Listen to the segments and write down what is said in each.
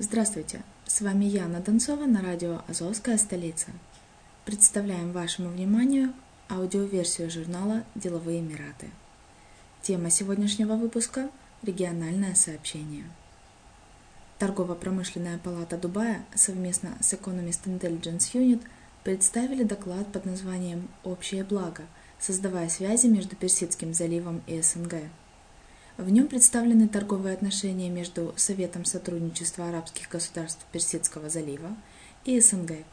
Здравствуйте, с вами Яна Донцова на радио «Азовская столица». Представляем вашему вниманию аудиоверсию журнала «Деловые Эмираты». Тема сегодняшнего выпуска – региональное сообщение. Торгово-промышленная палата Дубая совместно с Economist Intelligence Unit представили доклад под названием «Общее благо», создавая связи между Персидским заливом и СНГ. В нем представлены торговые отношения между Советом сотрудничества арабских государств Персидского залива и СНГ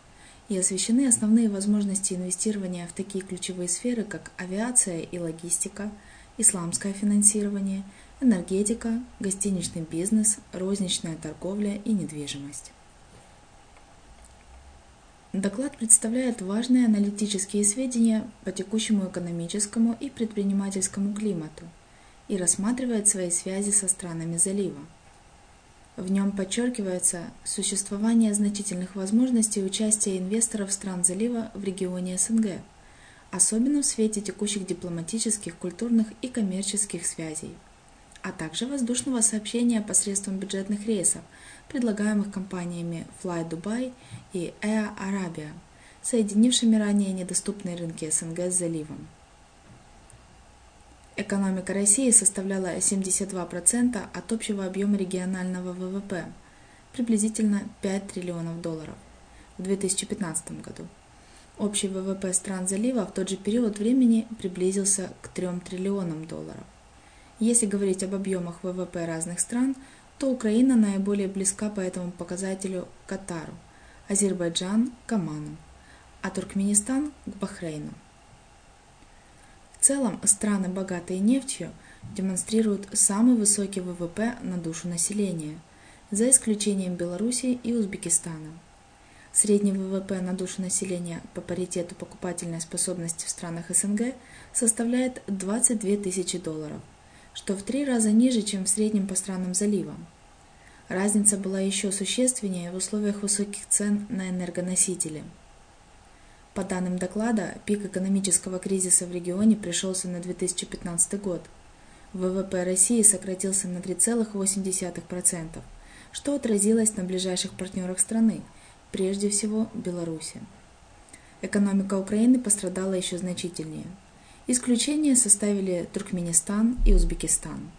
и освещены основные возможности инвестирования в такие ключевые сферы, как авиация и логистика, исламское финансирование, энергетика, гостиничный бизнес, розничная торговля и недвижимость. Доклад представляет важные аналитические сведения по текущему экономическому и предпринимательскому климату – и рассматривает свои связи со странами залива. В нем подчеркивается существование значительных возможностей участия инвесторов стран залива в регионе СНГ, особенно в свете текущих дипломатических, культурных и коммерческих связей, а также воздушного сообщения посредством бюджетных рейсов, предлагаемых компаниями Fly Dubai и Air Arabia, соединившими ранее недоступные рынки СНГ с заливом. Экономика России составляла 72% от общего объема регионального ВВП, приблизительно 5 триллионов долларов в 2015 году. Общий ВВП стран залива в тот же период времени приблизился к 3 триллионам долларов. Если говорить об объемах ВВП разных стран, то Украина наиболее близка по этому показателю к Катару, Азербайджан – к Оману, а Туркменистан – к Бахрейну целом страны, богатые нефтью, демонстрируют самый высокий ВВП на душу населения, за исключением Белоруссии и Узбекистана. Средний ВВП на душу населения по паритету покупательной способности в странах СНГ составляет 22 тысячи долларов, что в три раза ниже, чем в среднем по странам залива. Разница была еще существеннее в условиях высоких цен на энергоносители – по данным доклада, пик экономического кризиса в регионе пришелся на 2015 год. ВВП России сократился на 3,8%, что отразилось на ближайших партнерах страны, прежде всего Беларуси. Экономика Украины пострадала еще значительнее. Исключение составили Туркменистан и Узбекистан.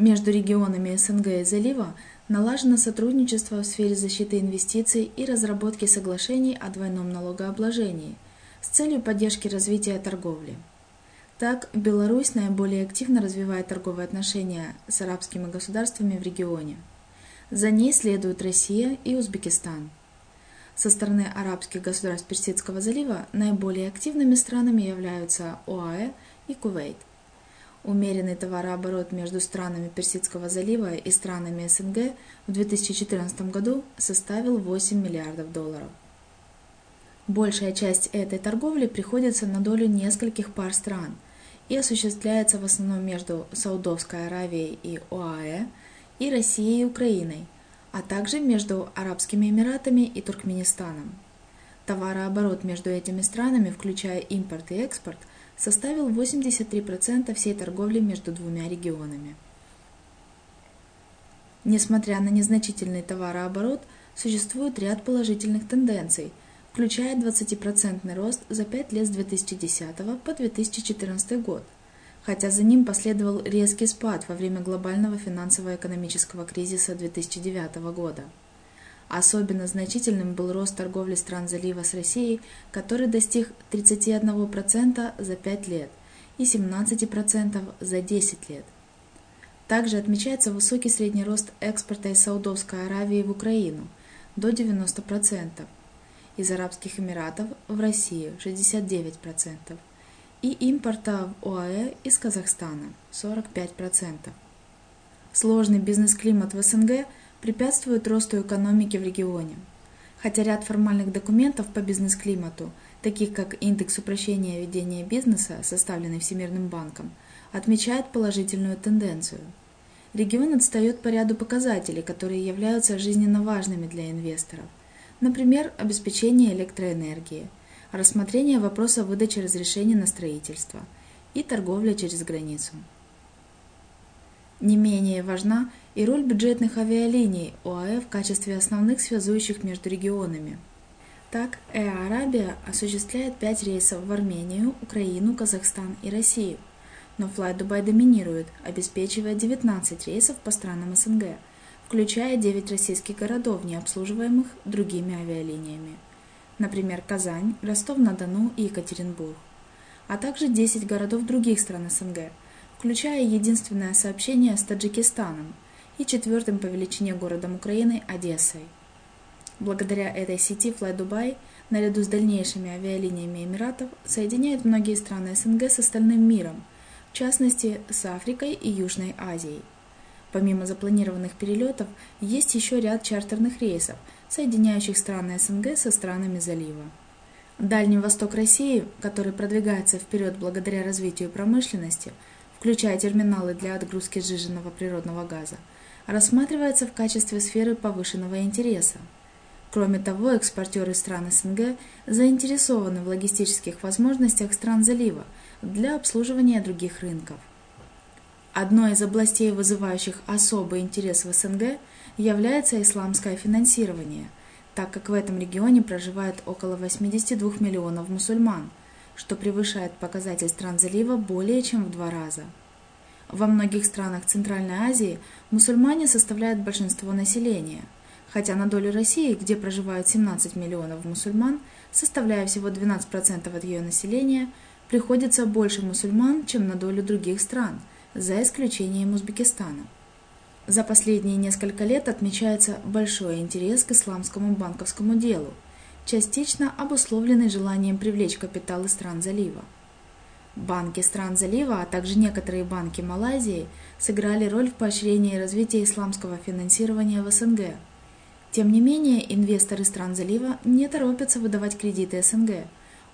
Между регионами СНГ и залива налажено сотрудничество в сфере защиты инвестиций и разработки соглашений о двойном налогообложении с целью поддержки развития торговли. Так, Беларусь наиболее активно развивает торговые отношения с арабскими государствами в регионе. За ней следуют Россия и Узбекистан. Со стороны арабских государств Персидского залива наиболее активными странами являются ОАЭ и Кувейт. Умеренный товарооборот между странами Персидского залива и странами СНГ в 2014 году составил 8 миллиардов долларов. Большая часть этой торговли приходится на долю нескольких пар стран и осуществляется в основном между Саудовской Аравией и ОАЭ и Россией и Украиной, а также между Арабскими Эмиратами и Туркменистаном. Товарооборот между этими странами, включая импорт и экспорт, составил 83% всей торговли между двумя регионами. Несмотря на незначительный товарооборот, существует ряд положительных тенденций, включая 20% рост за 5 лет с 2010 по 2014 год, хотя за ним последовал резкий спад во время глобального финансово-экономического кризиса 2009 года. Особенно значительным был рост торговли стран залива с Россией, который достиг 31% за 5 лет и 17% за 10 лет. Также отмечается высокий средний рост экспорта из Саудовской Аравии в Украину до 90%, из Арабских Эмиратов в Россию 69% и импорта в ОАЭ из Казахстана 45%. Сложный бизнес-климат в СНГ – препятствуют росту экономики в регионе. Хотя ряд формальных документов по бизнес-климату, таких как индекс упрощения ведения бизнеса, составленный Всемирным банком, отмечает положительную тенденцию. Регион отстает по ряду показателей, которые являются жизненно важными для инвесторов. Например, обеспечение электроэнергии, рассмотрение вопроса выдачи разрешения на строительство и торговля через границу. Не менее важна и роль бюджетных авиалиний ОАЭ в качестве основных связующих между регионами. Так, Air Arabia осуществляет 5 рейсов в Армению, Украину, Казахстан и Россию. Но Fly Dubai доминирует, обеспечивая 19 рейсов по странам СНГ, включая 9 российских городов, не обслуживаемых другими авиалиниями. Например, Казань, Ростов-на-Дону и Екатеринбург. А также 10 городов других стран СНГ, включая единственное сообщение с Таджикистаном и четвертым по величине городом Украины Одессой. Благодаря этой сети Fly Dubai, наряду с дальнейшими авиалиниями Эмиратов, соединяет многие страны СНГ с остальным миром, в частности с Африкой и Южной Азией. Помимо запланированных перелетов, есть еще ряд чартерных рейсов, соединяющих страны СНГ со странами залива. Дальний восток России, который продвигается вперед благодаря развитию промышленности, включая терминалы для отгрузки сжиженного природного газа, рассматривается в качестве сферы повышенного интереса – Кроме того, экспортеры стран СНГ заинтересованы в логистических возможностях стран залива для обслуживания других рынков. Одной из областей, вызывающих особый интерес в СНГ, является исламское финансирование, так как в этом регионе проживает около 82 миллионов мусульман, что превышает показатель стран залива более чем в два раза. Во многих странах Центральной Азии мусульмане составляют большинство населения – хотя на долю России, где проживают 17 миллионов мусульман, составляя всего 12% от ее населения, приходится больше мусульман, чем на долю других стран, за исключением Узбекистана. За последние несколько лет отмечается большой интерес к исламскому банковскому делу, частично обусловленный желанием привлечь капиталы стран залива. Банки стран залива, а также некоторые банки Малайзии сыграли роль в поощрении развития исламского финансирования в СНГ – тем не менее, инвесторы стран залива не торопятся выдавать кредиты СНГ,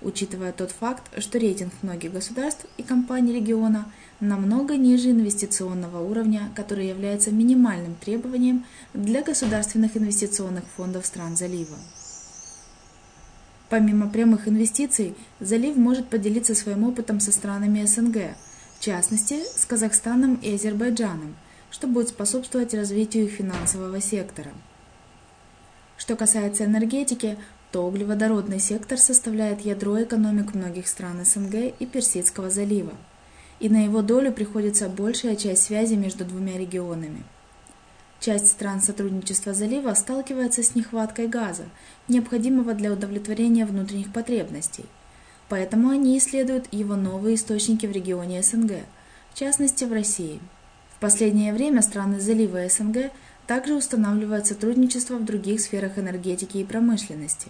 учитывая тот факт, что рейтинг многих государств и компаний региона намного ниже инвестиционного уровня, который является минимальным требованием для государственных инвестиционных фондов стран залива. Помимо прямых инвестиций, залив может поделиться своим опытом со странами СНГ, в частности, с Казахстаном и Азербайджаном, что будет способствовать развитию финансового сектора. Что касается энергетики, то углеводородный сектор составляет ядро экономик многих стран СНГ и Персидского залива, и на его долю приходится большая часть связи между двумя регионами. Часть стран сотрудничества залива сталкивается с нехваткой газа, необходимого для удовлетворения внутренних потребностей, поэтому они исследуют его новые источники в регионе СНГ, в частности в России. В последнее время страны залива СНГ – также устанавливает сотрудничество в других сферах энергетики и промышленности.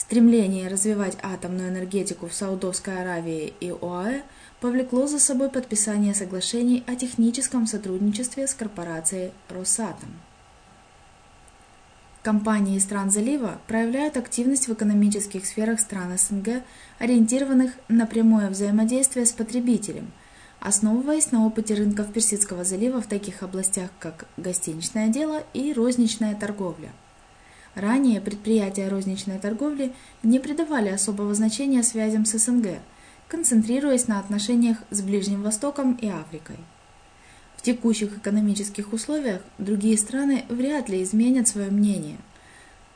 Стремление развивать атомную энергетику в Саудовской Аравии и ОАЭ повлекло за собой подписание соглашений о техническом сотрудничестве с корпорацией «Росатом». Компании стран залива проявляют активность в экономических сферах стран СНГ, ориентированных на прямое взаимодействие с потребителем – основываясь на опыте рынков Персидского залива в таких областях, как гостиничное дело и розничная торговля. Ранее предприятия розничной торговли не придавали особого значения связям с СНГ, концентрируясь на отношениях с Ближним Востоком и Африкой. В текущих экономических условиях другие страны вряд ли изменят свое мнение,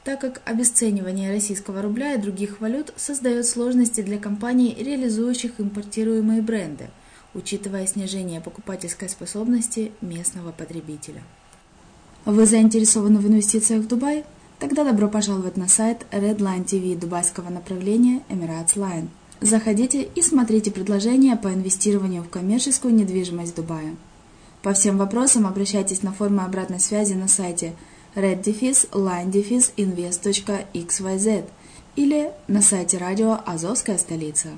так как обесценивание российского рубля и других валют создает сложности для компаний, реализующих импортируемые бренды – учитывая снижение покупательской способности местного потребителя. Вы заинтересованы в инвестициях в Дубай? Тогда добро пожаловать на сайт Redline TV дубайского направления Emirates Line. Заходите и смотрите предложения по инвестированию в коммерческую недвижимость Дубая. По всем вопросам обращайтесь на формы обратной связи на сайте red-line-invest.xyz или на сайте радио «Азовская столица».